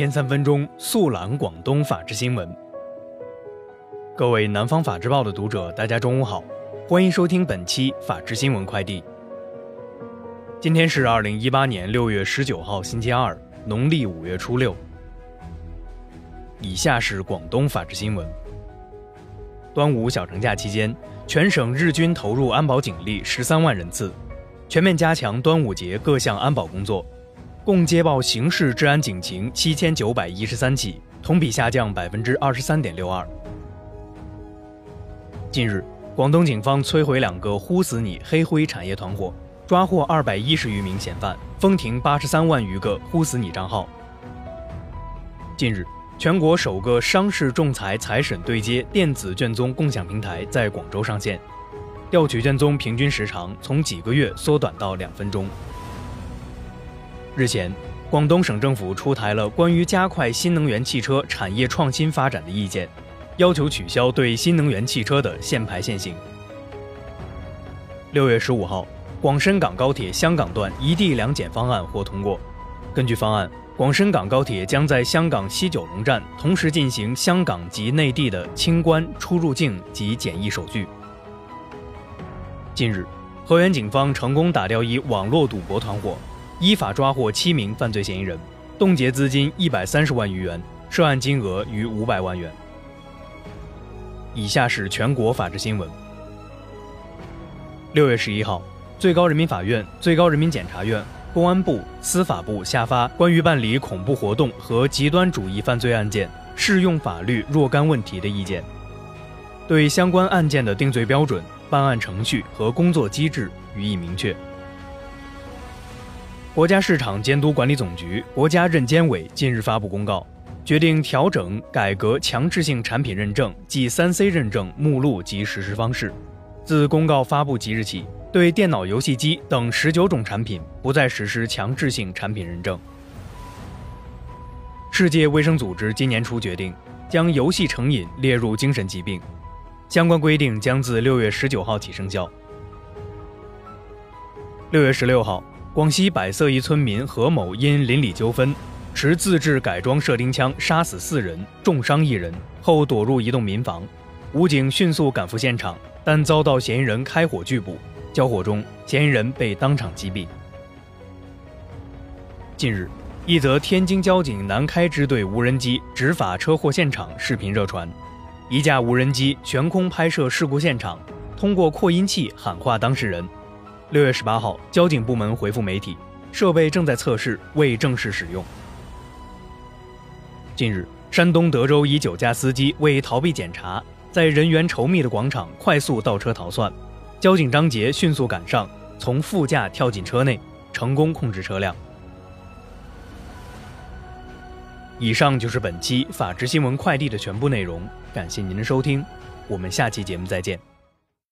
天三分钟速览广东法治新闻。各位南方法制报的读者，大家中午好，欢迎收听本期法治新闻快递。今天是二零一八年六月十九号，星期二，农历五月初六。以下是广东法治新闻。端午小长假期间，全省日均投入安保警力十三万人次，全面加强端午节各项安保工作。共接报刑事治安警情七千九百一十三起，同比下降百分之二十三点六二。近日，广东警方摧毁两个“呼死你”黑灰产业团伙，抓获二百一十余名嫌犯，封停八十三万余个“呼死你”账号。近日，全国首个商事仲裁财审对接电子卷宗共享平台在广州上线，调取卷宗平均时长从几个月缩短到两分钟。日前，广东省政府出台了关于加快新能源汽车产业创新发展的意见，要求取消对新能源汽车的限牌限行。六月十五号，广深港高铁香港段一地两检方案获通过。根据方案，广深港高铁将在香港西九龙站同时进行香港及内地的清关、出入境及检疫手续。近日，河源警方成功打掉一网络赌博团伙。依法抓获七名犯罪嫌疑人，冻结资金一百三十万余元，涉案金额逾五百万元。以下是全国法制新闻。六月十一号，最高人民法院、最高人民检察院、公安部、司法部下发关于办理恐怖活动和极端主义犯罪案件适用法律若干问题的意见，对相关案件的定罪标准、办案程序和工作机制予以明确。国家市场监督管理总局、国家认监委近日发布公告，决定调整改革强制性产品认证暨三 C 认证目录及实施方式。自公告发布即日起，对电脑游戏机等十九种产品不再实施强制性产品认证。世界卫生组织今年初决定，将游戏成瘾列入精神疾病，相关规定将自六月十九号起生效。六月十六号。广西百色一村民何某因邻里纠纷，持自制改装射钉枪杀死四人，重伤一人后躲入一栋民房。武警迅速赶赴现场，但遭到嫌疑人开火拒捕。交火中，嫌疑人被当场击毙。近日，一则天津交警南开支队无人机执法车祸现场视频热传，一架无人机悬空拍摄事故现场，通过扩音器喊话当事人。六月十八号，交警部门回复媒体，设备正在测试，未正式使用。近日，山东德州一酒驾司机为逃避检查，在人员稠密的广场快速倒车逃窜，交警张杰迅速赶上，从副驾跳进车内，成功控制车辆。以上就是本期法治新闻快递的全部内容，感谢您的收听，我们下期节目再见。